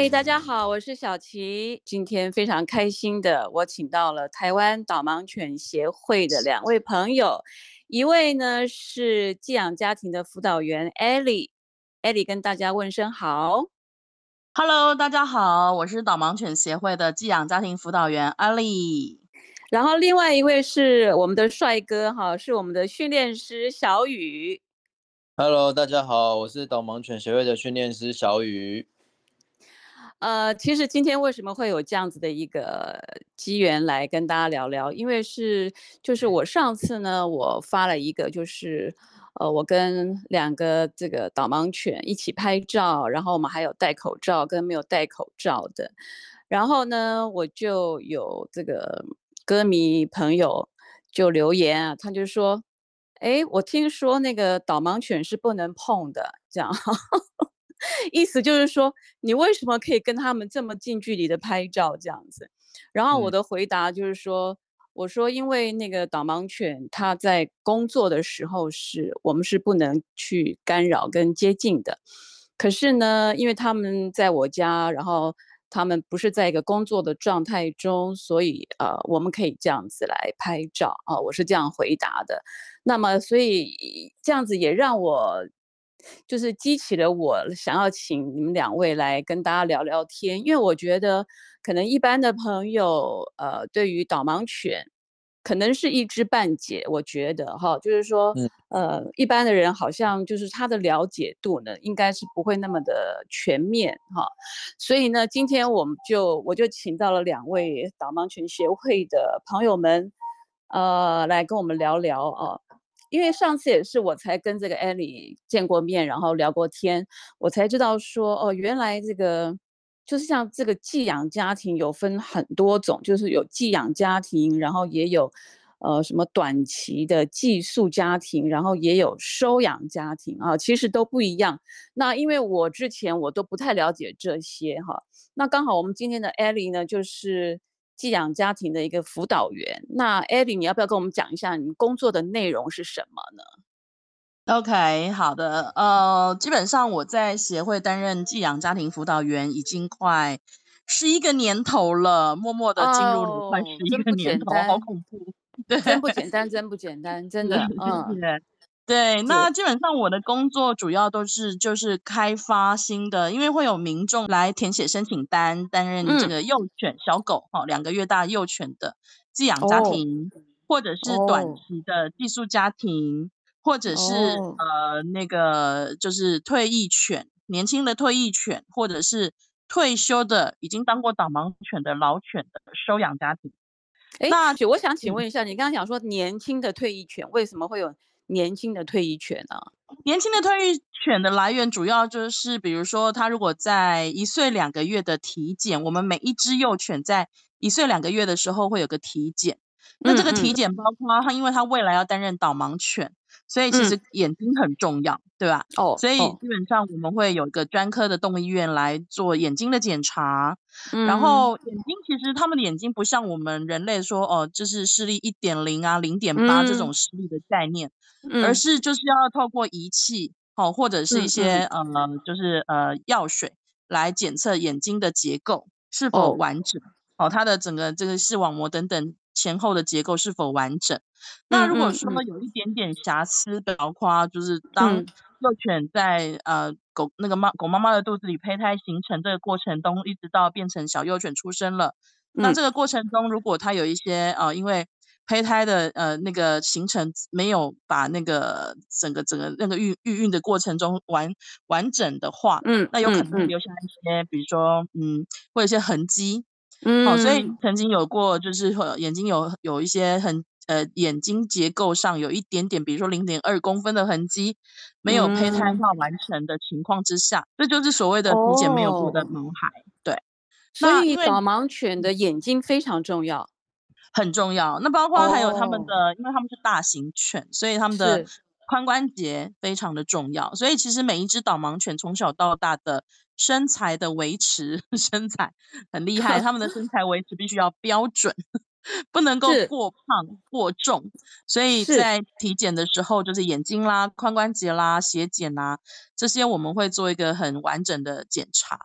嗨，大家好，我是小琪。今天非常开心的，我请到了台湾导盲犬协会的两位朋友，一位呢是寄养家庭的辅导员 Ellie，Ellie 跟大家问声好。Hello，大家好，我是导盲犬协会的寄养家庭辅导员 Ali。然后另外一位是我们的帅哥哈，是我们的训练师小雨。Hello，大家好，我是导盲犬协会的训练师小雨。呃，其实今天为什么会有这样子的一个机缘来跟大家聊聊？因为是就是我上次呢，我发了一个，就是呃，我跟两个这个导盲犬一起拍照，然后我们还有戴口罩跟没有戴口罩的。然后呢，我就有这个歌迷朋友就留言啊，他就说：“哎，我听说那个导盲犬是不能碰的，这样。”意思就是说，你为什么可以跟他们这么近距离的拍照这样子？然后我的回答就是说，我说因为那个导盲犬它在工作的时候是我们是不能去干扰跟接近的。可是呢，因为他们在我家，然后他们不是在一个工作的状态中，所以呃，我们可以这样子来拍照啊。我是这样回答的。那么，所以这样子也让我。就是激起了我想要请你们两位来跟大家聊聊天，因为我觉得可能一般的朋友，呃，对于导盲犬，可能是一知半解。我觉得哈，就是说，呃，一般的人好像就是他的了解度呢，应该是不会那么的全面哈。所以呢，今天我们就我就请到了两位导盲犬协会的朋友们，呃，来跟我们聊聊啊。因为上次也是我才跟这个艾莉见过面，然后聊过天，我才知道说哦，原来这个就是像这个寄养家庭有分很多种，就是有寄养家庭，然后也有呃什么短期的寄宿家庭，然后也有收养家庭啊，其实都不一样。那因为我之前我都不太了解这些哈，那刚好我们今天的艾莉呢，就是。寄养家庭的一个辅导员，那艾莉，你要不要跟我们讲一下你工作的内容是什么呢？OK，好的，呃，基本上我在协会担任寄养家庭辅导员已经快十一个年头了，默默的进入了快十一个年头，好恐怖，对，真不简 单，真不简单，真的，嗯。对，那基本上我的工作主要都是就是开发新的，因为会有民众来填写申请单，担任这个幼犬小狗哈，两个月大幼犬的寄养家庭，或者是短期的寄宿家庭，或者是呃那个就是退役犬，年轻的退役犬，或者是退休的已经当过导盲犬的老犬的收养家庭。哎，那我想请问一下，你刚刚讲说年轻的退役犬为什么会有？年轻的退役犬呢？年轻的退役犬的来源主要就是，比如说，它如果在一岁两个月的体检，我们每一只幼犬在一岁两个月的时候会有个体检。那这个体检包括它，因为它未来要担任导盲犬，所以其实眼睛很重要，对吧？哦，所以基本上我们会有一个专科的动物医院来做眼睛的检查。然后眼睛其实他们的眼睛不像我们人类说哦，就是视力一点零啊、零点八这种视力的概念，而是就是要透过仪器哦，或者是一些呃，就是呃药水来检测眼睛的结构是否完整。哦，它的整个这个视网膜等等前后的结构是否完整？那如果说有一点点瑕疵，包括就是当幼犬在呃狗那个妈狗妈妈的肚子里胚胎形成这个过程中，一直到变成小幼犬出生了，那这个过程中如果它有一些呃因为胚胎的呃那个形成没有把那个整个整个那个孕孕育的过程中完完整的话，嗯，那有可能留下一些，比如说嗯，会有一些痕迹。嗯，好，所以曾经有过，就是眼睛有有一些很呃眼睛结构上有一点点，比如说零点二公分的痕迹，没有胚胎化完成的情况之下，这就是所谓的体检没有过的毛孩。对，所以导盲犬的眼睛非常重要，很重要。那包括还有他们的，因为他们是大型犬，所以他们的。髋关节非常的重要，所以其实每一只导盲犬从小到大的身材的维持，身材很厉害，他们的身材维持必须要标准，不能够过胖过重。所以在体检的时候，就是眼睛啦、髋关节啦、血检啦这些，我们会做一个很完整的检查。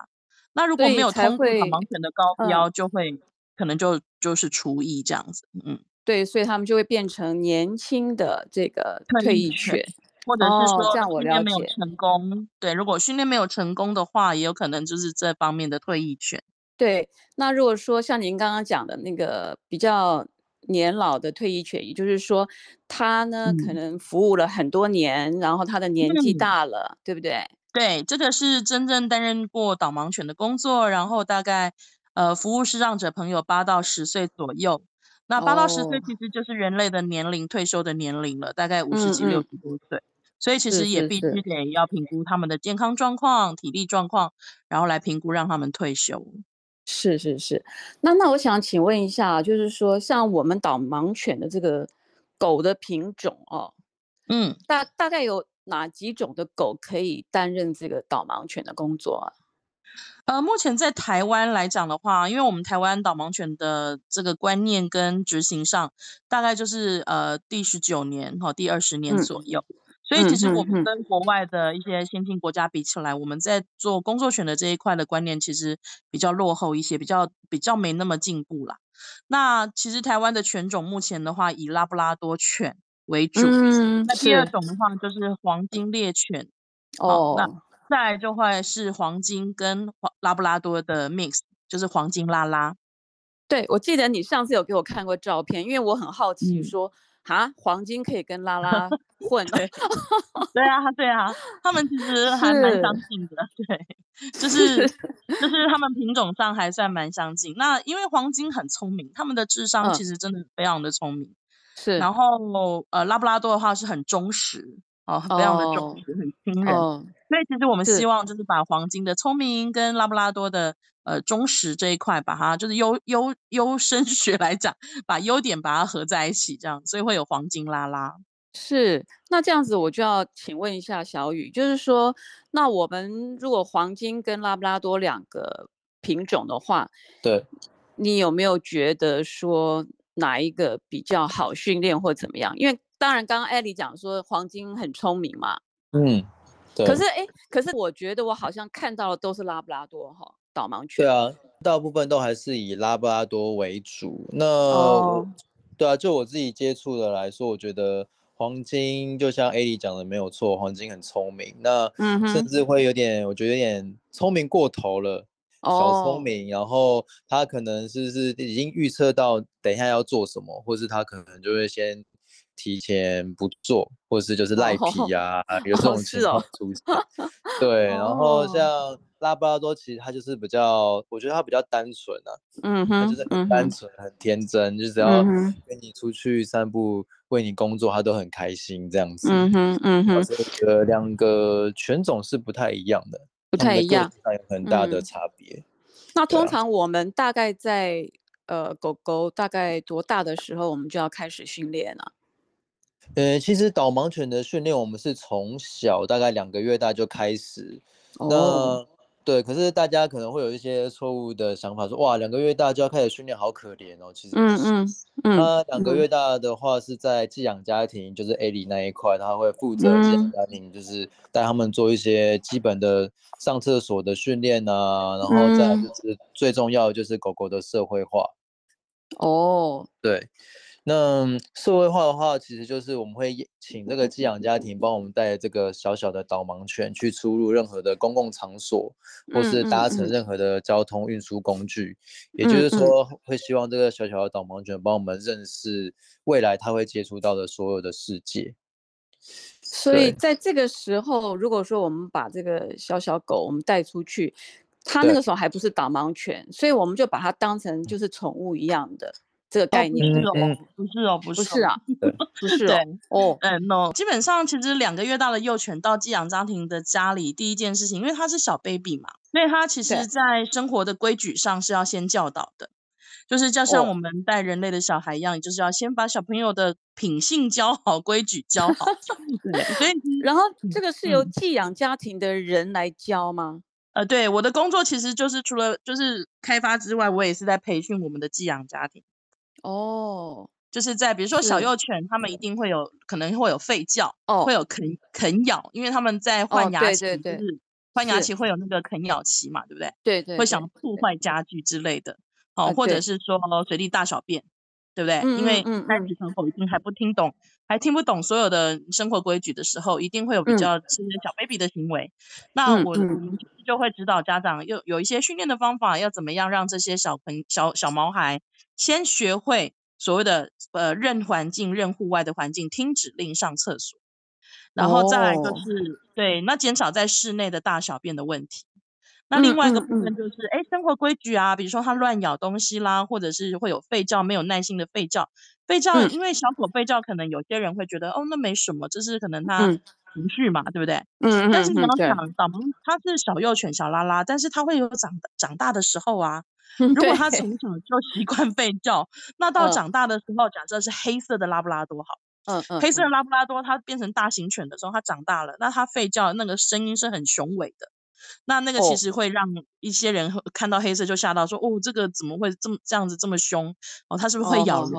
那如果没有才通过导盲犬的高嗯标，就会可能就就是厨艺这样子，嗯，对，所以他们就会变成年轻的这个退役犬犬。或者是哦说这样我了解成功，对，如果训练没有成功的话，也有可能就是这方面的退役犬。对，那如果说像您刚刚讲的那个比较年老的退役犬，也就是说他呢可嗯能服务了很多年，然后他的年纪嗯大了，对不对？对，这个是真正担任过导盲犬的工作，然后大概呃服务视障者朋友八到十岁左右。那八到十岁哦其实就是人类的年龄，退休的年龄了，大概五十嗯几、六嗯十多岁。所以其是实也是是必须得要评估他们的健康状况、体力状况，然后来评估让他们退休。是是是，那那我想请问一下，就是说像我们导盲犬的这个狗的品种哦，嗯，大大概有哪几种的狗可以担任这个导盲犬的工作啊？呃，目前在台湾来讲的话，因为我们台湾导盲犬的这个观念跟执行上，大概就是呃第十九年哈、第二十年嗯左右。所以其实我们跟国外的一些先进国家比起来，我们在做工作犬的这一块的观念其实比较落后一些，比较比较没那么进步啦。那其实台湾的犬种目前的话，以拉布拉多犬为主。嗯，那第二种的话就是黄金猎犬，哦那哦，再来就会是黄金跟拉布拉多的 mix，就是黄金拉拉。对，我记得你上次有给我看过照片，因为我很好奇嗯说，啊，黄金可以跟拉拉 混哦，对 对啊，对啊，他们其实还蛮相近的，对，就是 就是他们品种上还算蛮相近。那因为黄金很聪明，他们的智商嗯其实真的非常的聪明。是然后呃，拉布拉多的话是很忠实哦，非常的忠哦实，很亲人。哦，所以其实我们希望就是把黄金的聪明跟拉布拉多的呃忠实这一块，把它就是优优优生学来讲，把优点把它合在一起，这样，所以会有黄金拉拉。是，那这样子我就要请问一下小雨，就是说，那我们如果黄金跟拉布拉多两个品种的话，对，你有没有觉得说哪一个比较好训练或怎么样？因为当然刚刚艾莉讲说黄金很聪明嘛，嗯，对，可是哎，可是我觉得我好像看到的都是拉布拉多哈，导盲犬。对啊，大部分都还是以拉布拉多为主。那哦，对啊，就我自己接触的来说，我觉得黄金就像 A 莉讲的没有错，黄金很聪明，那甚至会有点，我觉得有点聪明过头了。小哦聪明，然后他可能是是已经预测到等一下要做什么，或是他可能就会先提前不做，或是就是赖皮啊，有这哦种情况出现。对，然后哦像拉布拉多，其实它就是比较，我觉得它比较单纯啊，嗯哼，他就是单纯、很天真，就只要跟你出去散步、为你工作，它都很开心这样子。嗯哼，嗯哼，所以我觉得两个犬种是不太一样的，不太一样。有很大的嗯差别。那通常我们大概在呃狗狗大概多大的时候，我们就要开始训练了？呃，其实导盲犬的训练，我们是从小大概两个月大就开始。哦，那对，可是大家可能会有一些错误的想法，说哇，两个月大就要开始训练，好可怜哦。其实，嗯嗯嗯那两个嗯月大的话是在寄养家庭，就是 A 里那一块，他会负责寄养嗯家庭，就是带他们做一些基本的上厕所的训练啊，然后再就是最重要的就是狗狗的社会化。哦，对，那社会化的话，其实就是我们会请这个寄养家庭帮我们带这个小小的导盲犬去出入任何的公共场所，或是搭乘嗯。任何的交通运输工具。也就是说，会希望这个小小的导盲犬帮我们认识未来它会接触到的所有的世界。所以在这个时候，如果说我们把这个小小狗我们带出去，它那个时候还不是导盲犬，所以我们就把它当成就是宠物一样的这个哦，概念，不是对不对？哦，不是哦，不是哦。不是啊，不是对，哦，哦，嗯，no，基本上其实两个月大的幼犬到寄养家庭的家里，第一件事情，因为它是小 baby 嘛，所以它其对，实在生活的规矩上是要先教导的，就是就像我哦，们带人类的小孩一样，就是要先把小朋友的品性教好，规矩教好。对，所以，然后嗯这个是由嗯，寄养家庭的人来教吗？呃，对，我的工作其实就是除了就是开发之外，我也是在培训我们的寄养家庭。哦，就是在比如说小，幼犬，它们一定会有可能会有吠叫，哦，会有啃啃咬，因为它们在哦，换牙对前，对对，就是换牙期会有那个啃咬期嘛，对不对？对对，会想破坏家具之类的，哦，或者是说随地大小便，对不对？因为在职。场口已经还不听懂，还听不懂所有的生活规矩的时候，一定会有比较是小 baby 的行为。那我就会指导家长，有有一些训练的方法，要怎么样让这些小朋小小毛孩先学会所谓的呃认环境、认户外的环境，听指令上厕所。然后再来就是对，那减少在室内的大小便的问题。那另外一个部分就是，哎，生活规矩啊，比如说它乱咬东西啦，或者是会有吠叫，没有耐心的吠叫。吠叫，因为小狗吠叫，可能有些人会觉得，哦，那没什么，这是可能它情绪嘛，对不对？嗯嗯。但是你要想，它是小幼犬，小拉拉，但是它会有长长大的时候啊。如果它从小就习惯吠叫，那到长大的时候，假设是黑色的拉布拉多好。嗯嗯，黑色的拉布拉多它变成大型犬的时候，它长大了，那它吠叫那个声音是很雄伟的，那那个其实会让一些人看到黑色就吓到，说哦，这个怎么会这么这样子这么凶？哦，它是不是会咬人？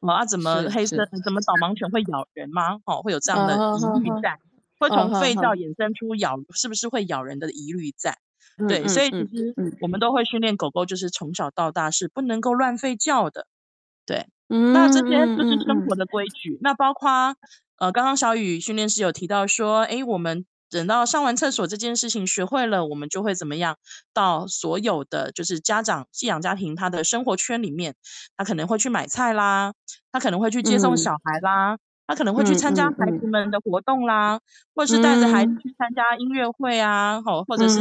哦，啊，怎么黑色怎么导盲犬会咬人吗？哦，会有这样的疑虑在，会从吠叫衍生出咬是不是会咬人的疑虑在？对，所以其实我们都会训练狗狗，就是从小到大是不能够乱吠叫的，对。那这些就是生活的规矩。那包括呃，刚刚小雨训练师有提到说，哎，我们等到上完厕所这件事情学会了，我们就会怎么样？到所有的就是家长寄养家庭他的生活圈里面，他可能会去买菜啦，他可能会去接送小孩啦，他可能会去参加孩子们的活动啦，或者是带着孩子去参加音乐会啊，吼，或者是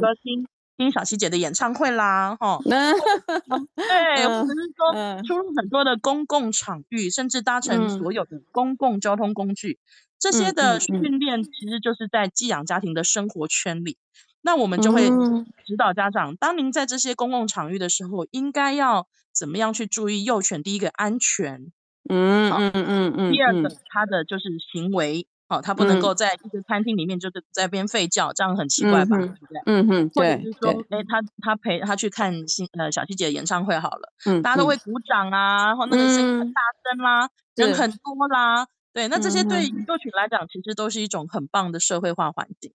歌厅。听小七姐的演唱会啦，哈，对，或者是说出入很多的公共场域，甚至搭乘所有的公共交通工具，这些的训练其实就是在寄养家庭的生活圈里。那我们就会指导家长，当您在这些公共场域的时候，应该要怎么样去注意幼犬？第一个安全，嗯嗯嗯嗯，第二个他的就是行为。哦，他不能够在一个餐厅里面就是在边吠叫，这样很奇怪吧？对不对？嗯哼，或者是说，哎，他他陪他去看新呃小七姐的演唱会好了，嗯，大家都会鼓掌啊，然后那个声音很大声啦，人很多啦，对，那这些对幼犬来讲，其实都是一种很棒的社会化环境，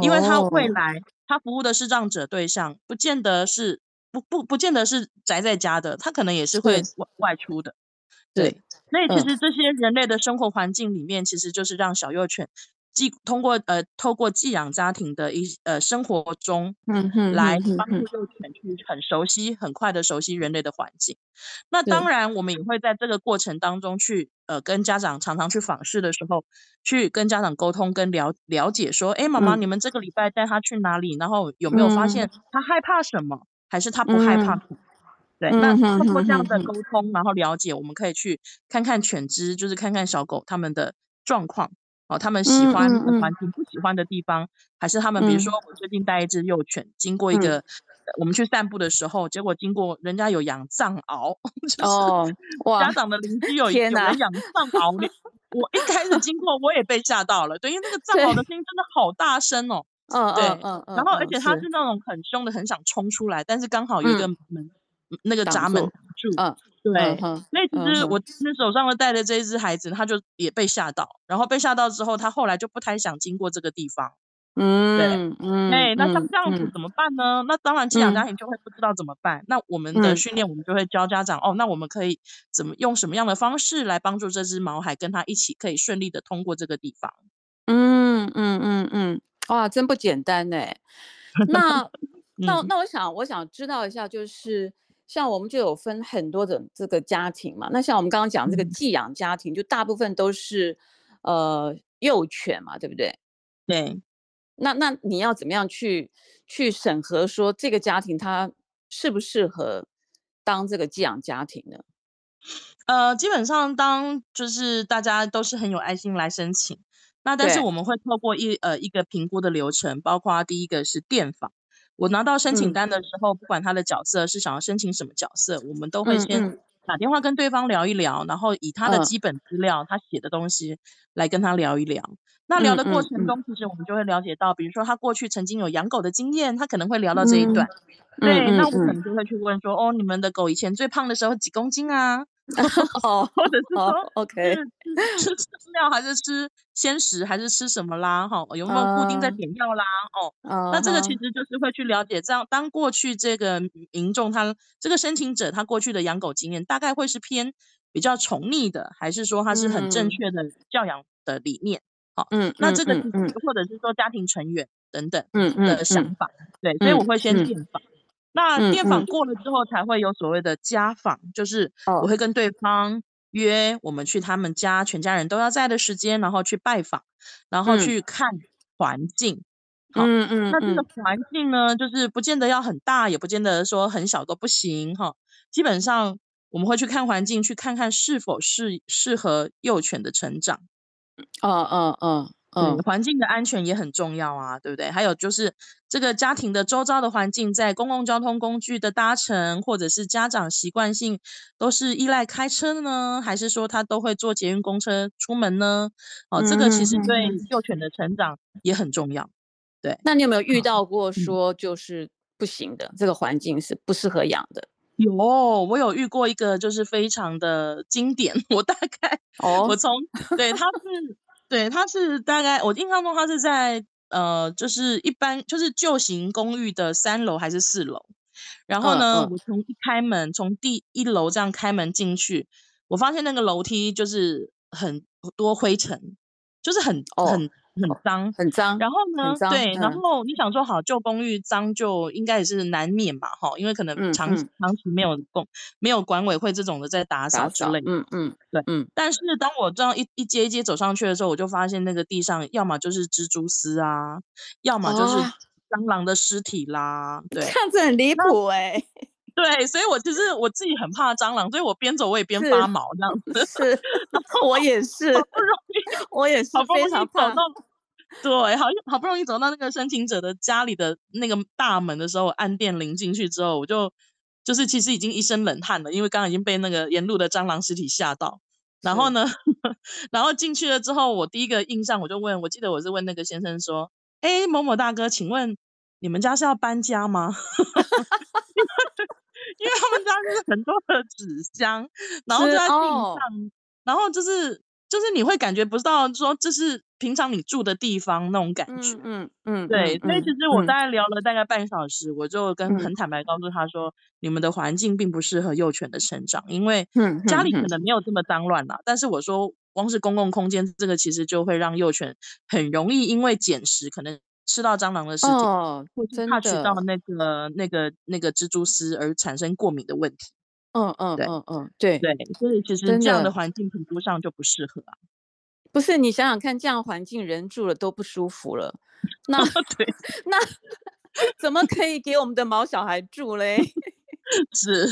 因为他未来他服务的视障者对象，不见得是不不不见得是宅在家的，他可能也是会外外出的。对，所以其实这些人类的生活环境里面，其实就是让小幼犬寄通过呃，透过寄养家庭的一呃生活中，嗯哼，来帮助幼犬去很熟悉、很快的熟悉人类的环境。那当然，我们也会在这个过程当中去呃跟家长常常去访视的时候，去跟家长沟通跟了了解说，哎，妈妈，你们这个礼拜带他去哪里？然后有没有发现他害怕什么，还是他不害怕？对，那通过这样的沟通，然后了解，我们可以去看看犬只，就是看看小狗它们的状况，哦，他们喜欢的环境，不喜欢的地方，还是他们，比如说我最近带一只幼犬，经过一个我们去散步的时候，结果经过人家有养藏獒，就是家长的邻居有有人养藏獒，我一开始经过我也被吓到了，对，因为那个藏獒的。声音真的好大声哦，嗯，对，嗯嗯，然后而且它是。那种很凶的，很想冲出来，但是刚好有一个门。那个闸门住，嗯，对，所以其实我那手上的带的这一只孩子，他就也被吓到，然后被吓到之后，他后来就不太想经过这个地方，嗯，对，嗯，哎，那像这样子怎么办呢？那当然寄养家庭就会不知道怎么办。那我们的训练，我们就会教家长，哦，那我们可以怎么用什么样的方式来帮助这只毛孩跟他一起可以顺利的通过这个地方？嗯嗯嗯嗯，哇，真不简单哎。那那那我想我想知道一下，就是。像我们就有分很多种这个家庭嘛，那像我们刚刚讲这个寄养家庭，就大部分都是呃幼犬嘛，对不对？对。那那你要怎么样去去审核说这个家庭它适不适合当这个寄养家庭呢？呃，基本上当就是大家都是很有爱心来申请，那但是我们会透过一呃一个评估的流程，包括第一个是电访。我拿到申请单的时候，不管他的角色是想要申请什么角色，我们都会先打电话跟对方聊一聊，然后以他的基本资料、他写的东西来跟他聊一聊。那聊的过程中，其实我们就会了解到，比如说他过去曾经有养狗的经验，他可能会聊到这一段。对，那我可能就会去问说，哦，你们的狗以前最胖的时候几公斤啊？哦，或者是说，OK，吃吃料还是吃鲜食还是吃什么啦？哈，有没有固定在点药啦？哦，那这个其实就是会去了解，这样当过去这个民众他这个申请者他过去的养狗经验大概会是偏比较宠溺的，还是说他是很正确的教养的理念？好，嗯，那这个或者是说家庭成员等等嗯的想法，对，所以我会先建访。那电访过了之后，才会有所谓的家访，就是我会跟对方约我们去他们家，全家人都要在的时间，然后去拜访，然后去看环境。好，嗯嗯，那这个环境呢，就是不见得要很大，也不见得说很小都不行哈。基本上我们会去看环境，去看看是否是适合幼犬的成长。哦哦哦。嗯，环境的安全也很重要啊，对不对？还有就是这个家庭的周遭的环境，在公共交通工具的搭乘，或者是家长习惯性都是依赖开车呢，还是说他都会坐捷运公车出门呢？哦，这个其实对幼犬的成长也很重要。对，那你有没有遇到过说就是不行的，这个环境是不适合养的？有，我有遇过一个就是非常的经典，我大概哦，我从对他是。对，他是大概我印象中，他是在呃，就是一般就是旧型公寓的三楼还是四楼。然后呢，我从一开门，从第一楼这样开门进去，我发现那个楼梯就是很多灰尘，就是很很。很脏，很脏。然后呢？对，然后你想说好旧公寓脏就应该也是难免嘛，哈，因为可能长长期没有公没有管委会这种的在打扫之类。嗯嗯，对，嗯。但是当我这样一一阶一阶走上去的时候，我就发现那个地上要么就是蜘蛛丝啊，要么就是蟑螂的尸体啦。对，这样子很离谱哎。对，所以我其实我自己很怕蟑螂，所以我边走我也边发毛这样子。是，我也是，好不容易，我也是非常怕。对，好好不容易走到那个申请者的家里的那个大门的时候，按电铃进去之后，我就就是其实已经一身冷汗了，因为刚刚已经被那个沿路的蟑螂尸体吓到。然后呢，然后进去了之后，我第一个印象我就问，我记得我是问那个先生说：“哎，某某大哥，请问你们家是要搬家吗？” 因为他们家就是很多的纸箱，然后就在地上，然后就是就是你会感觉不到说这是平常你住的地方那种感觉，嗯。嗯，对，所以其实我大概聊了大概半小时，我就跟很坦白告诉他说，你们的环境并不适合幼犬的成长，因为家里可能。没有这么脏乱啦，但是我说光是公共空间这个其实就会让幼犬很容易因为捡食可能。吃到蟑螂的尸体，或是怕吃到那个那个那个蜘蛛丝而产生过敏的问题。嗯嗯，对嗯嗯，对对，所以其实这样的环境评估上就不适合啊。不是你想想看，这样环境人住了都不舒服了，那 对，那 怎么可以给我们的毛小孩住嘞？是，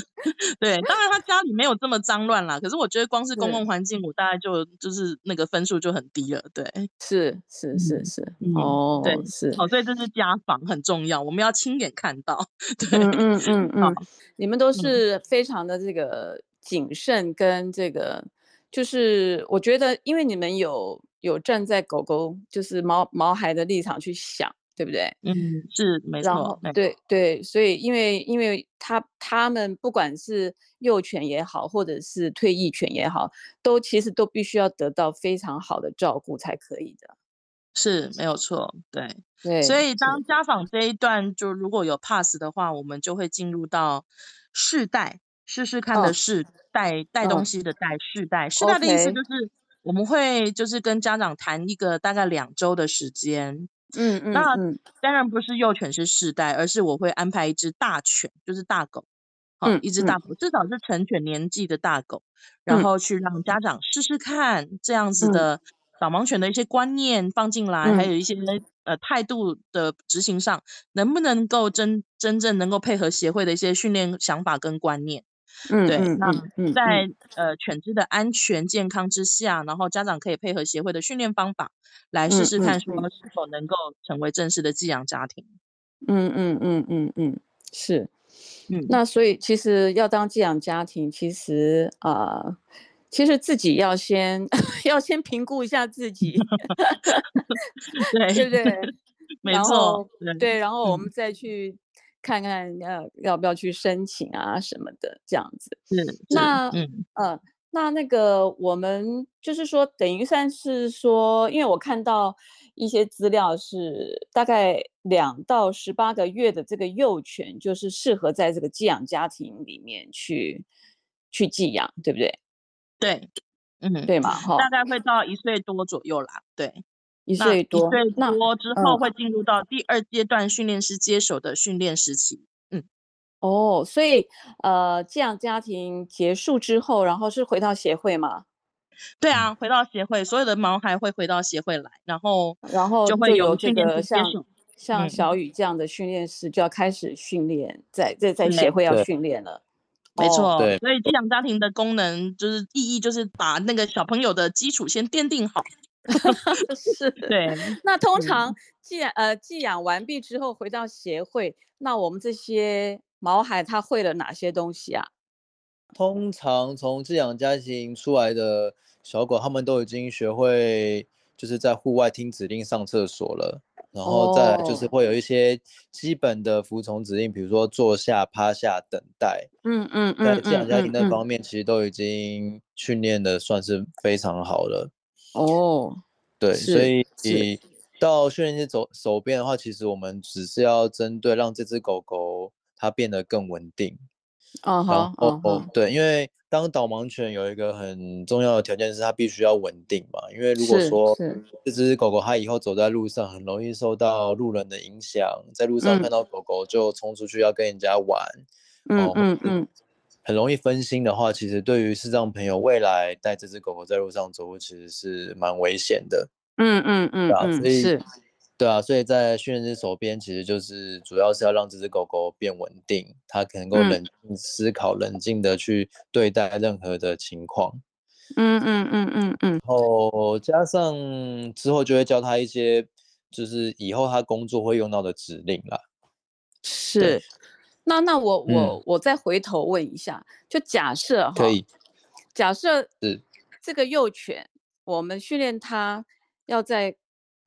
对，当然他家里没有这么脏乱啦，可是我觉得光是公共环境，我大概就就是那个分数就很低了。对，是是是是，哦，对是，哦，所以这是家访很重要，我们要亲眼看到。对，嗯嗯嗯嗯，你们都是非常的这个谨慎跟这个，就是我觉得，因为你们有有站在狗狗就是毛毛孩的立场去想。对不对？嗯，是没错。对对，所以因为因为他他们不管是幼犬也好，或者是退役犬也好，都其实都必须要得到非常好的照顾才可以的。是没有错，对对。所以当家访这一段就如果有 pass 的话，我们就会进入到试带试试看的试带带东西的带试带试带的意思就是我们会就是跟家长谈一个大概两周的时间。嗯嗯，那当然不是幼犬是世代，而是我会安排一只大犬，就是大狗，好，一只大狗，至少是成犬年纪的大狗，然后。去让家长试试看这样子的导盲犬的一些观念放进来，还有一些呃态度的执行上，能不能够真真正能够配合协会的一些训练想法跟观念。嗯，对，那在呃犬只的安全健康之下，然后家长可以配合协会的训练方法来试试看，说是否能够成为正式的寄养家庭。嗯嗯嗯嗯嗯，是，嗯，那所以其实要当寄养家庭，其实啊，其实自己要先 要先评估一下自己 对对不对？没错，对，然后我们再去。看看要要不要去申请啊什么的这样子。嗯，那嗯呃，那那个我们就是说，等于算是说，因为我看到一些资料是大概两到十八个月的这个幼犬，就是适合在这个寄养家庭里面去去寄养，对不对？对，嗯，对嘛，哈，大概会到一岁多左右啦，对。一岁多，一岁那多之后会进入到第二阶段训练师接手的训练时期。嗯，哦，所以呃，寄养家庭结束之后，然后是回到协会吗？对啊，回到协会，所有的毛孩会回到协会来，然后然后就会有训练个像手。像小雨这样的训练师就要开始训练，在在在协会要训练了。没错，对，所以寄养家庭的功能就是意义就是把那个小朋友的基础先奠定好。是，对。那通常寄养呃寄养完毕之后回到协会，那我们这些毛孩他会了哪些东西啊？通常从寄养家庭出来的小狗，他们都已经学会就是在户外听指令上厕所了。然后再就是会有一些基本的服从指令，比如说坐下、趴下、等待。嗯嗯嗯，在寄养家庭那方面，其实都已经训练的算是非常好了。哦，对，所以。到训练师走手边的话，其实我们只是要针对让这只狗狗它变得更稳定。哦。好，哦对，因为当导盲犬有一个很重要的条件是它必须要稳定嘛，因为如果说这只狗狗它以后走在路上很容易受到路人的影响，在路上看到狗狗就冲出去要跟人家玩，嗯嗯 嗯，很容易分心的话，其实对于视障朋友未来带这只狗狗在路上走路其实是蛮危险的。嗯嗯嗯，啊，所以是。对啊，所以在训练师手边，其实就是主要是要让这只狗狗变稳定，它可能够冷静思考、冷静的去对待任何的情况。嗯嗯嗯嗯嗯。然后加上之后就会教它一些，就是以后它工作会用到的指令啦。是。那那我我我再回头问一下，就假设哈，可以。假设是这个幼犬，我们训练它要在。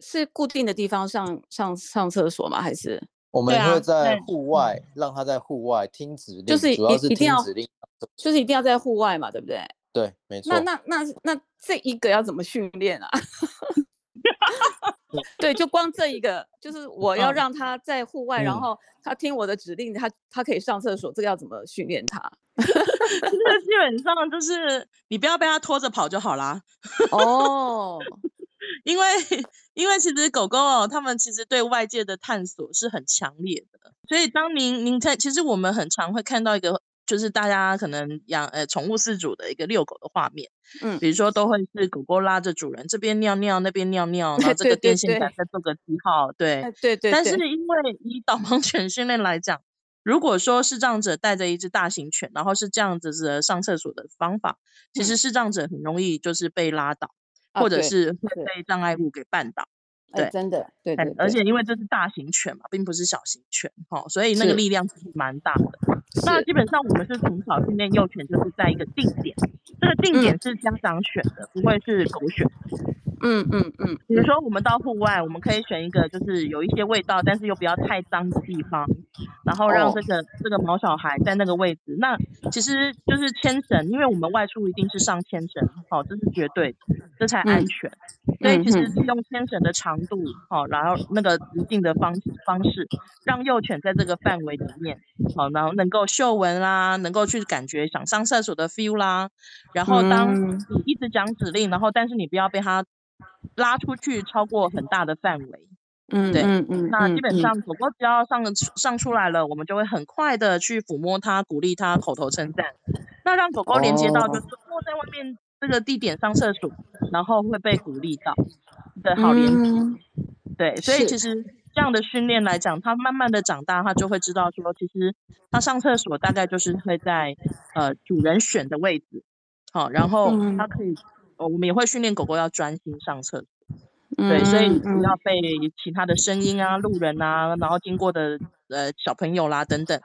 是固定的地方上上上厕所吗？还是我们会在户外让它在户外听指令，就是主要是听指令，就是一定要在户外嘛，对不对？对，没错。那那那那这一个要怎么训练啊？对，就光这一个，就是我要让他在户外，然后他听我的指令，他他可以上厕所，这个要怎么训练他？这基本上就是你不要被他拖着跑就好啦。哦。因为，因为其实狗狗哦，它们其实对外界的探索是很强烈的，所以当您您在，其实我们很常会看到一个，就是大家可能养呃宠物饲主的一个遛狗的画面，嗯，比如说都会是狗狗拉着主人这边尿尿那边尿尿，然后 这个电线杆再做个记号，对对。对。但是因为以导盲犬训练来讲，如果说视障者带着一只大型犬，然后是这样子的上厕所的方法，其实视障者很容易就是被拉倒。或者是会被障碍物给绊倒，对，真的，对对，而且。因为这是大型犬嘛，并不是小型犬，哈，所以那个力量其实蛮大的。那基本上我们是从小训练幼犬，就是在一个定点，这个定点是家长选的，不会是狗选。嗯嗯嗯，比如说我们到户外，我们可以选一个就是有一些味道，但是又不要太脏的地方，然后让这个这个毛小孩在那个位置。那其实就是牵绳，因为我们外出一定是上牵绳，好，这是绝对，这才安全。所以其实利用牵绳的长度，好，然后那个直径的方方式，让幼犬在这个范围里面，好，然后能够嗅闻啦，能够去感觉想上厕所的 feel 啦。然后当你一直讲指令，然后但是你不要被它。拉出去超过很大的范围，嗯，对，嗯嗯，那基本上狗狗只要上上出来了，我们就会很快的去抚摸它，鼓励它，口头称赞，那让狗狗连接到就是坐在外面这个地点上厕所，然后会被鼓励到的好连接，对，所以其实这样的训练来讲，它慢慢的长大，它就会知道说，其实它上厕所大概就是会在呃主人选的位置，好，然后它可以。我们也会训练狗狗要专心上厕所，对，所以不要被其他的声音啊、路人啊，然后经过的呃小朋友啦等等，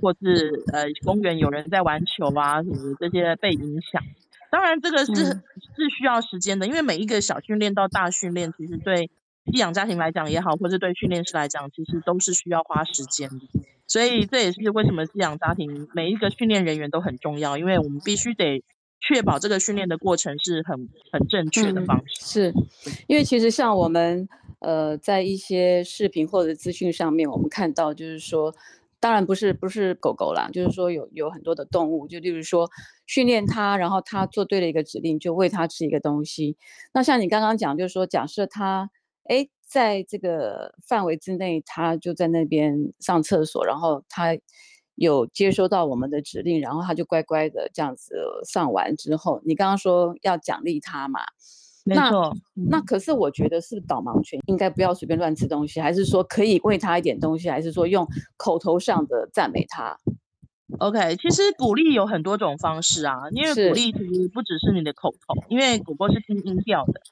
或是呃公园有人在玩球啊什么这些被影响。当然这个是是需要时间的，因为每一个小训练到大训练，其实对寄养家庭来讲也好，或者对训练师来讲，其实都是需要花时间的。所以这也是为什么寄养家庭每一个训练人员都很重要，因为我们必须得确保这个训练的过程是很很正确的方式。是，因为其实像我们呃在一些视频或者资讯上面，我们看到就是说，当然不是不是狗狗啦，就是说有有很多的动物，就例如说训练它，然后它做对了一个指令，就喂它吃一个东西。那像你刚刚讲，就是说假设它哎。在这个范围之内，它就在那边上厕所，然后他有接收到我们的指令，然后他就乖乖的这样子上完之后，你刚刚说要奖励他嘛？没错。那可是我觉得是导盲犬应该不要随便乱吃东西，还是说可以喂他一点东西，还是说用口头上的赞美他？OK，其实鼓励有很多种方式啊，因为鼓励其实不只是你的口头，因为狗狗是听音调的，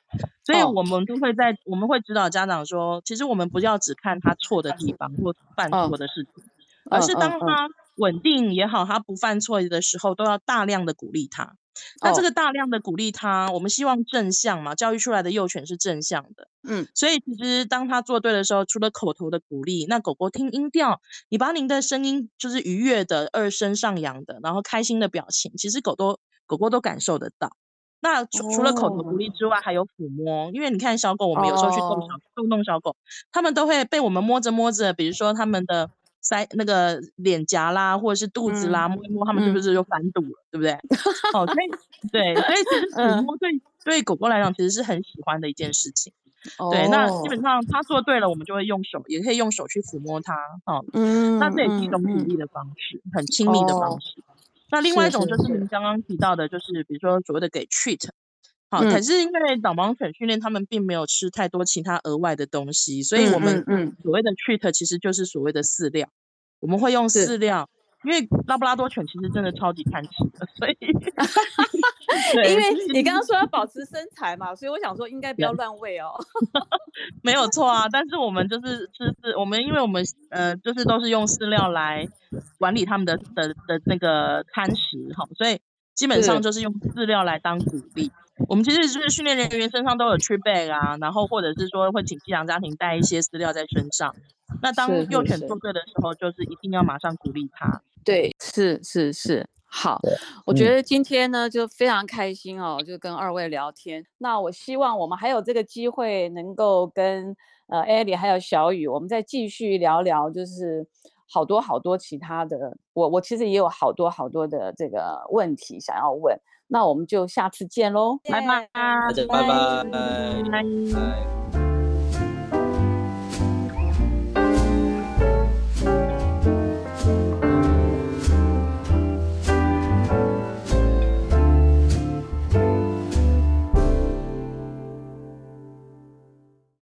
所以我们都会在我们会指导家长说，其实我们不要只看他错的地方或犯错的事情，而是当他稳定也好，他不犯错的时候，都要大量的鼓励他。那这个大量的鼓励他，我们希望正向嘛，教育出来的幼犬是正向的，嗯，所以其实当他做对的时候，除了口头的鼓励，那狗狗听音调，你把您的声音就是愉悦的、二声上扬的，然后开心的表情，其实狗都狗狗都感受得到。那除除了口头鼓励之外，还有抚摸，因为你看小狗，我们有时候去逗小逗弄小狗，它们都会被我们摸着摸着，比如说它们的。腮那个脸颊啦，或者是肚子啦，摸一摸，他们是不是就反肚了，对不对？哦，所以 对，所以其实抚摸对对狗狗来讲，其实是很喜欢的一件事情。对，那基本上它做对了，我们就会用手，也可以用手去抚摸它。哦，嗯，那这也是一种鼓励的方式，很亲密的方式。那另外一种就是您刚刚提到的，就是比如说所谓的给 treat。好，可是因为导盲犬训练，他们并没有吃太多其他额外的东西，所以我们所谓的 treat 其实就是所谓的饲料。我们会用饲料，因为拉布拉多犬其实真的超级贪吃的，所以，因为你刚刚说要保持身材嘛，所以我想说应该不要乱喂哦。没有错啊，但是我们就是吃饲，我们因为我们呃就是都是用饲料来管理他们的的的那个餐食哈，所以基本上就是用饲料来当鼓励。我们其实就是训练人员身上都有 tree bag 啊，然后或者是说会请寄养家庭带一些饲料在身上。那当幼犬做对的时候，就是一定要马上鼓励它。对，是是是，好。我觉得今天呢就非常开心哦，就跟二位聊天。那我希望我们还有这个机会能够跟呃艾莉还有小雨，我们再继续聊聊，就是好多好多其他的。我我其实也有好多好多的这个问题想要问。那我们就下次见喽，拜拜，拜拜，拜拜。